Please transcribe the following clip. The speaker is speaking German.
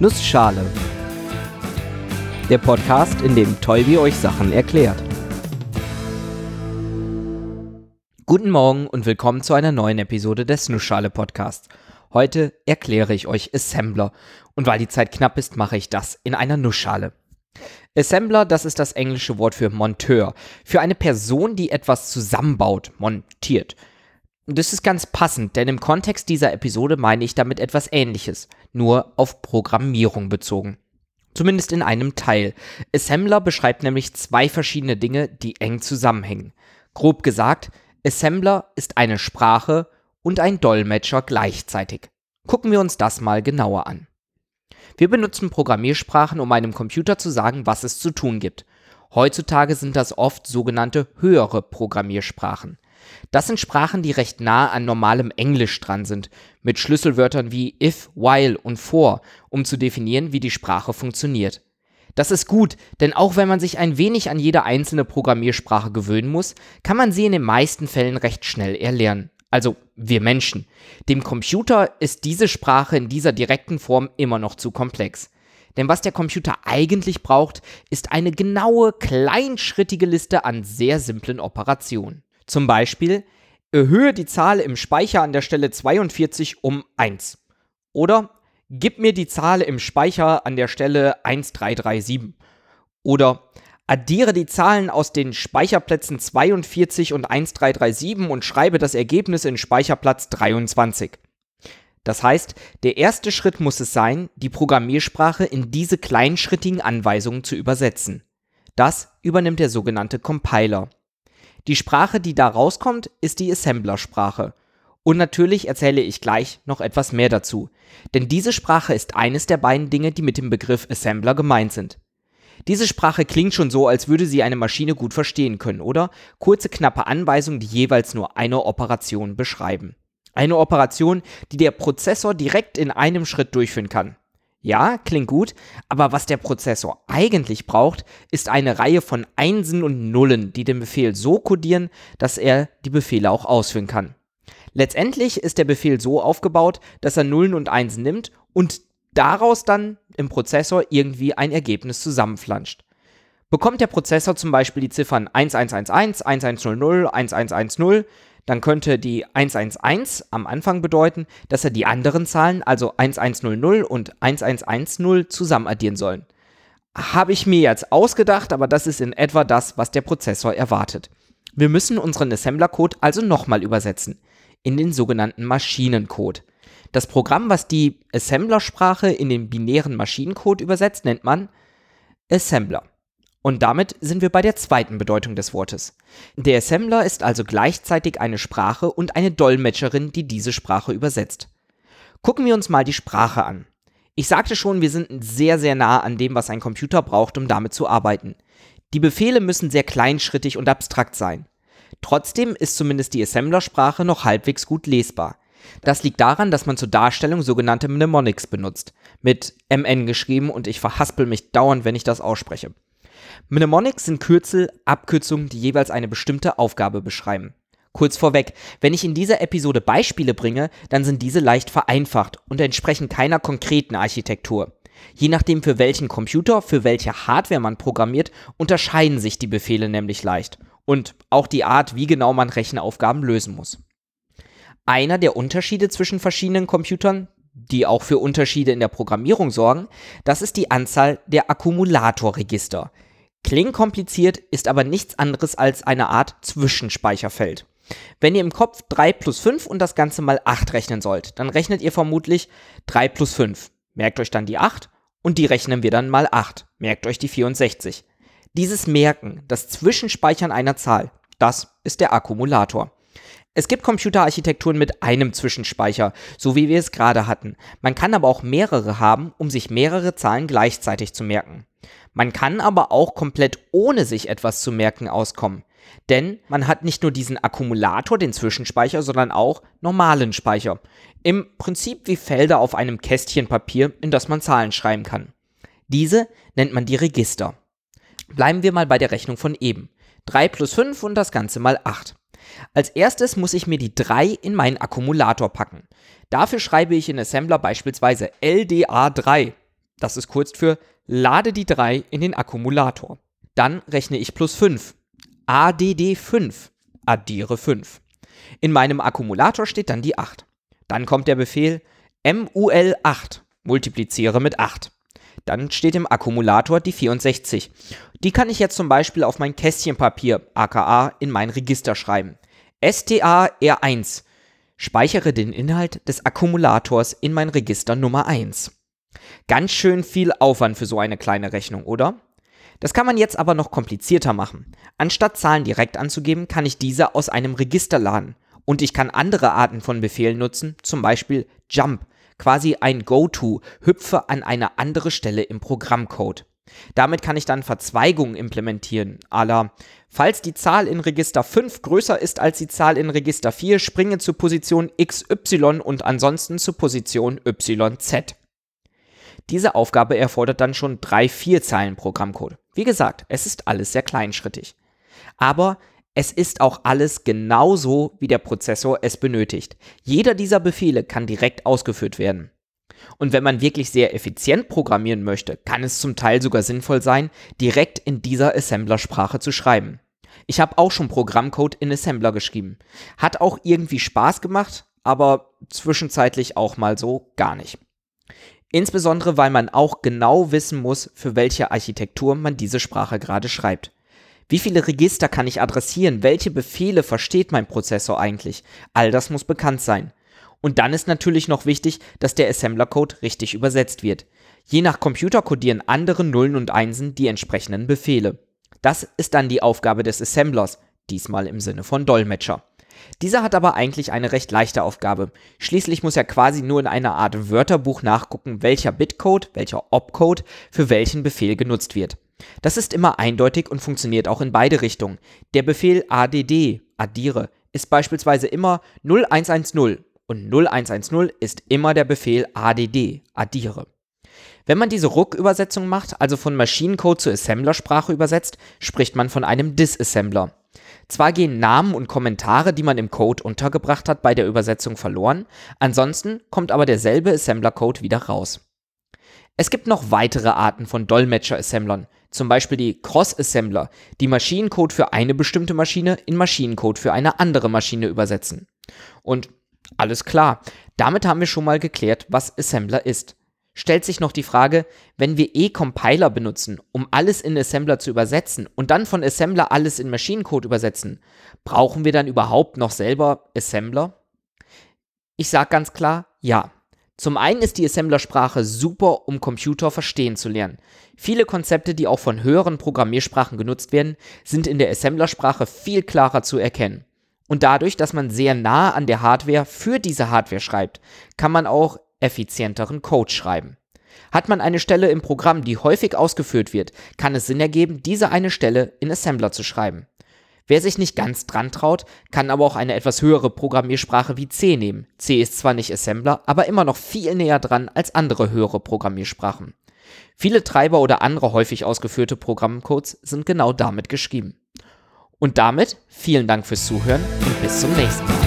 Nussschale. Der Podcast, in dem Tolbi euch Sachen erklärt. Guten Morgen und willkommen zu einer neuen Episode des Nussschale Podcasts. Heute erkläre ich euch Assembler und weil die Zeit knapp ist, mache ich das in einer Nussschale. Assembler, das ist das englische Wort für Monteur, für eine Person, die etwas zusammenbaut, montiert. Das ist ganz passend, denn im Kontext dieser Episode meine ich damit etwas Ähnliches, nur auf Programmierung bezogen. Zumindest in einem Teil. Assembler beschreibt nämlich zwei verschiedene Dinge, die eng zusammenhängen. Grob gesagt, Assembler ist eine Sprache und ein Dolmetscher gleichzeitig. Gucken wir uns das mal genauer an. Wir benutzen Programmiersprachen, um einem Computer zu sagen, was es zu tun gibt. Heutzutage sind das oft sogenannte höhere Programmiersprachen. Das sind Sprachen, die recht nah an normalem Englisch dran sind, mit Schlüsselwörtern wie if, while und for, um zu definieren, wie die Sprache funktioniert. Das ist gut, denn auch wenn man sich ein wenig an jede einzelne Programmiersprache gewöhnen muss, kann man sie in den meisten Fällen recht schnell erlernen. Also wir Menschen. Dem Computer ist diese Sprache in dieser direkten Form immer noch zu komplex. Denn was der Computer eigentlich braucht, ist eine genaue, kleinschrittige Liste an sehr simplen Operationen. Zum Beispiel, erhöhe die Zahl im Speicher an der Stelle 42 um 1. Oder gib mir die Zahl im Speicher an der Stelle 1337. Oder addiere die Zahlen aus den Speicherplätzen 42 und 1337 und schreibe das Ergebnis in Speicherplatz 23. Das heißt, der erste Schritt muss es sein, die Programmiersprache in diese kleinschrittigen Anweisungen zu übersetzen. Das übernimmt der sogenannte Compiler. Die Sprache, die da rauskommt, ist die Assembler-Sprache. Und natürlich erzähle ich gleich noch etwas mehr dazu. Denn diese Sprache ist eines der beiden Dinge, die mit dem Begriff Assembler gemeint sind. Diese Sprache klingt schon so, als würde sie eine Maschine gut verstehen können, oder? Kurze, knappe Anweisungen, die jeweils nur eine Operation beschreiben. Eine Operation, die der Prozessor direkt in einem Schritt durchführen kann. Ja, klingt gut, aber was der Prozessor eigentlich braucht, ist eine Reihe von Einsen und Nullen, die den Befehl so codieren, dass er die Befehle auch ausführen kann. Letztendlich ist der Befehl so aufgebaut, dass er Nullen und Einsen nimmt und daraus dann im Prozessor irgendwie ein Ergebnis zusammenflanscht. Bekommt der Prozessor zum Beispiel die Ziffern 1111, 1100, 1110, dann könnte die 111 am Anfang bedeuten, dass er die anderen Zahlen, also 1100 und 1110, zusammen addieren sollen. Habe ich mir jetzt ausgedacht, aber das ist in etwa das, was der Prozessor erwartet. Wir müssen unseren Assembler-Code also nochmal übersetzen, in den sogenannten Maschinencode. Das Programm, was die Assembler-Sprache in den binären Maschinencode übersetzt, nennt man Assembler. Und damit sind wir bei der zweiten Bedeutung des Wortes. Der Assembler ist also gleichzeitig eine Sprache und eine Dolmetscherin, die diese Sprache übersetzt. Gucken wir uns mal die Sprache an. Ich sagte schon, wir sind sehr, sehr nah an dem, was ein Computer braucht, um damit zu arbeiten. Die Befehle müssen sehr kleinschrittig und abstrakt sein. Trotzdem ist zumindest die Assembler-Sprache noch halbwegs gut lesbar. Das liegt daran, dass man zur Darstellung sogenannte Mnemonics benutzt. Mit MN geschrieben und ich verhaspel mich dauernd, wenn ich das ausspreche. Mnemonics sind Kürzel, Abkürzungen, die jeweils eine bestimmte Aufgabe beschreiben. Kurz vorweg, wenn ich in dieser Episode Beispiele bringe, dann sind diese leicht vereinfacht und entsprechen keiner konkreten Architektur. Je nachdem, für welchen Computer, für welche Hardware man programmiert, unterscheiden sich die Befehle nämlich leicht. Und auch die Art, wie genau man Rechenaufgaben lösen muss. Einer der Unterschiede zwischen verschiedenen Computern, die auch für Unterschiede in der Programmierung sorgen, das ist die Anzahl der Akkumulatorregister. Klingt kompliziert, ist aber nichts anderes als eine Art Zwischenspeicherfeld. Wenn ihr im Kopf 3 plus 5 und das Ganze mal 8 rechnen sollt, dann rechnet ihr vermutlich 3 plus 5. Merkt euch dann die 8 und die rechnen wir dann mal 8. Merkt euch die 64. Dieses Merken, das Zwischenspeichern einer Zahl, das ist der Akkumulator. Es gibt Computerarchitekturen mit einem Zwischenspeicher, so wie wir es gerade hatten. Man kann aber auch mehrere haben, um sich mehrere Zahlen gleichzeitig zu merken. Man kann aber auch komplett ohne sich etwas zu merken auskommen. Denn man hat nicht nur diesen Akkumulator, den Zwischenspeicher, sondern auch normalen Speicher. Im Prinzip wie Felder auf einem Kästchen Papier, in das man Zahlen schreiben kann. Diese nennt man die Register. Bleiben wir mal bei der Rechnung von eben. 3 plus 5 und das Ganze mal 8. Als erstes muss ich mir die 3 in meinen Akkumulator packen. Dafür schreibe ich in Assembler beispielsweise LDA3. Das ist kurz für lade die 3 in den Akkumulator. Dann rechne ich plus 5. ADD 5. Addiere 5. In meinem Akkumulator steht dann die 8. Dann kommt der Befehl MUL 8. Multipliziere mit 8. Dann steht im Akkumulator die 64. Die kann ich jetzt zum Beispiel auf mein Kästchenpapier, aka in mein Register schreiben. STA R1. Speichere den Inhalt des Akkumulators in mein Register Nummer 1. Ganz schön viel Aufwand für so eine kleine Rechnung, oder? Das kann man jetzt aber noch komplizierter machen. Anstatt Zahlen direkt anzugeben, kann ich diese aus einem Register laden. Und ich kann andere Arten von Befehlen nutzen, zum Beispiel Jump, quasi ein Go-To, hüpfe an eine andere Stelle im Programmcode. Damit kann ich dann Verzweigungen implementieren, ala falls die Zahl in Register 5 größer ist als die Zahl in Register 4, springe zu Position XY und ansonsten zu Position YZ. Diese Aufgabe erfordert dann schon drei, vier Zeilen Programmcode. Wie gesagt, es ist alles sehr kleinschrittig. Aber es ist auch alles genauso, wie der Prozessor es benötigt. Jeder dieser Befehle kann direkt ausgeführt werden. Und wenn man wirklich sehr effizient programmieren möchte, kann es zum Teil sogar sinnvoll sein, direkt in dieser Assembler-Sprache zu schreiben. Ich habe auch schon Programmcode in Assembler geschrieben. Hat auch irgendwie Spaß gemacht, aber zwischenzeitlich auch mal so gar nicht. Insbesondere weil man auch genau wissen muss, für welche Architektur man diese Sprache gerade schreibt. Wie viele Register kann ich adressieren? Welche Befehle versteht mein Prozessor eigentlich? All das muss bekannt sein. Und dann ist natürlich noch wichtig, dass der Assembler-Code richtig übersetzt wird. Je nach Computer codieren andere Nullen und Einsen die entsprechenden Befehle. Das ist dann die Aufgabe des Assemblers, diesmal im Sinne von Dolmetscher. Dieser hat aber eigentlich eine recht leichte Aufgabe. Schließlich muss er quasi nur in einer Art Wörterbuch nachgucken, welcher Bitcode, welcher Opcode für welchen Befehl genutzt wird. Das ist immer eindeutig und funktioniert auch in beide Richtungen. Der Befehl add, addiere, ist beispielsweise immer 0110 und 0110 ist immer der Befehl add, addiere. Wenn man diese Ruck-Übersetzung macht, also von Maschinencode zur Assembler-Sprache übersetzt, spricht man von einem Disassembler. Zwar gehen Namen und Kommentare, die man im Code untergebracht hat, bei der Übersetzung verloren, ansonsten kommt aber derselbe Assembler-Code wieder raus. Es gibt noch weitere Arten von Dolmetscher-Assemblern, zum Beispiel die Cross-Assembler, die Maschinencode für eine bestimmte Maschine in Maschinencode für eine andere Maschine übersetzen. Und alles klar, damit haben wir schon mal geklärt, was Assembler ist stellt sich noch die Frage, wenn wir E-Compiler benutzen, um alles in Assembler zu übersetzen und dann von Assembler alles in Maschinencode übersetzen, brauchen wir dann überhaupt noch selber Assembler? Ich sage ganz klar, ja. Zum einen ist die Assembler-Sprache super, um Computer verstehen zu lernen. Viele Konzepte, die auch von höheren Programmiersprachen genutzt werden, sind in der Assembler-Sprache viel klarer zu erkennen. Und dadurch, dass man sehr nah an der Hardware für diese Hardware schreibt, kann man auch effizienteren Code schreiben. Hat man eine Stelle im Programm, die häufig ausgeführt wird, kann es Sinn ergeben, diese eine Stelle in Assembler zu schreiben. Wer sich nicht ganz dran traut, kann aber auch eine etwas höhere Programmiersprache wie C nehmen. C ist zwar nicht Assembler, aber immer noch viel näher dran als andere höhere Programmiersprachen. Viele Treiber oder andere häufig ausgeführte Programmcodes sind genau damit geschrieben. Und damit vielen Dank fürs Zuhören und bis zum nächsten Mal.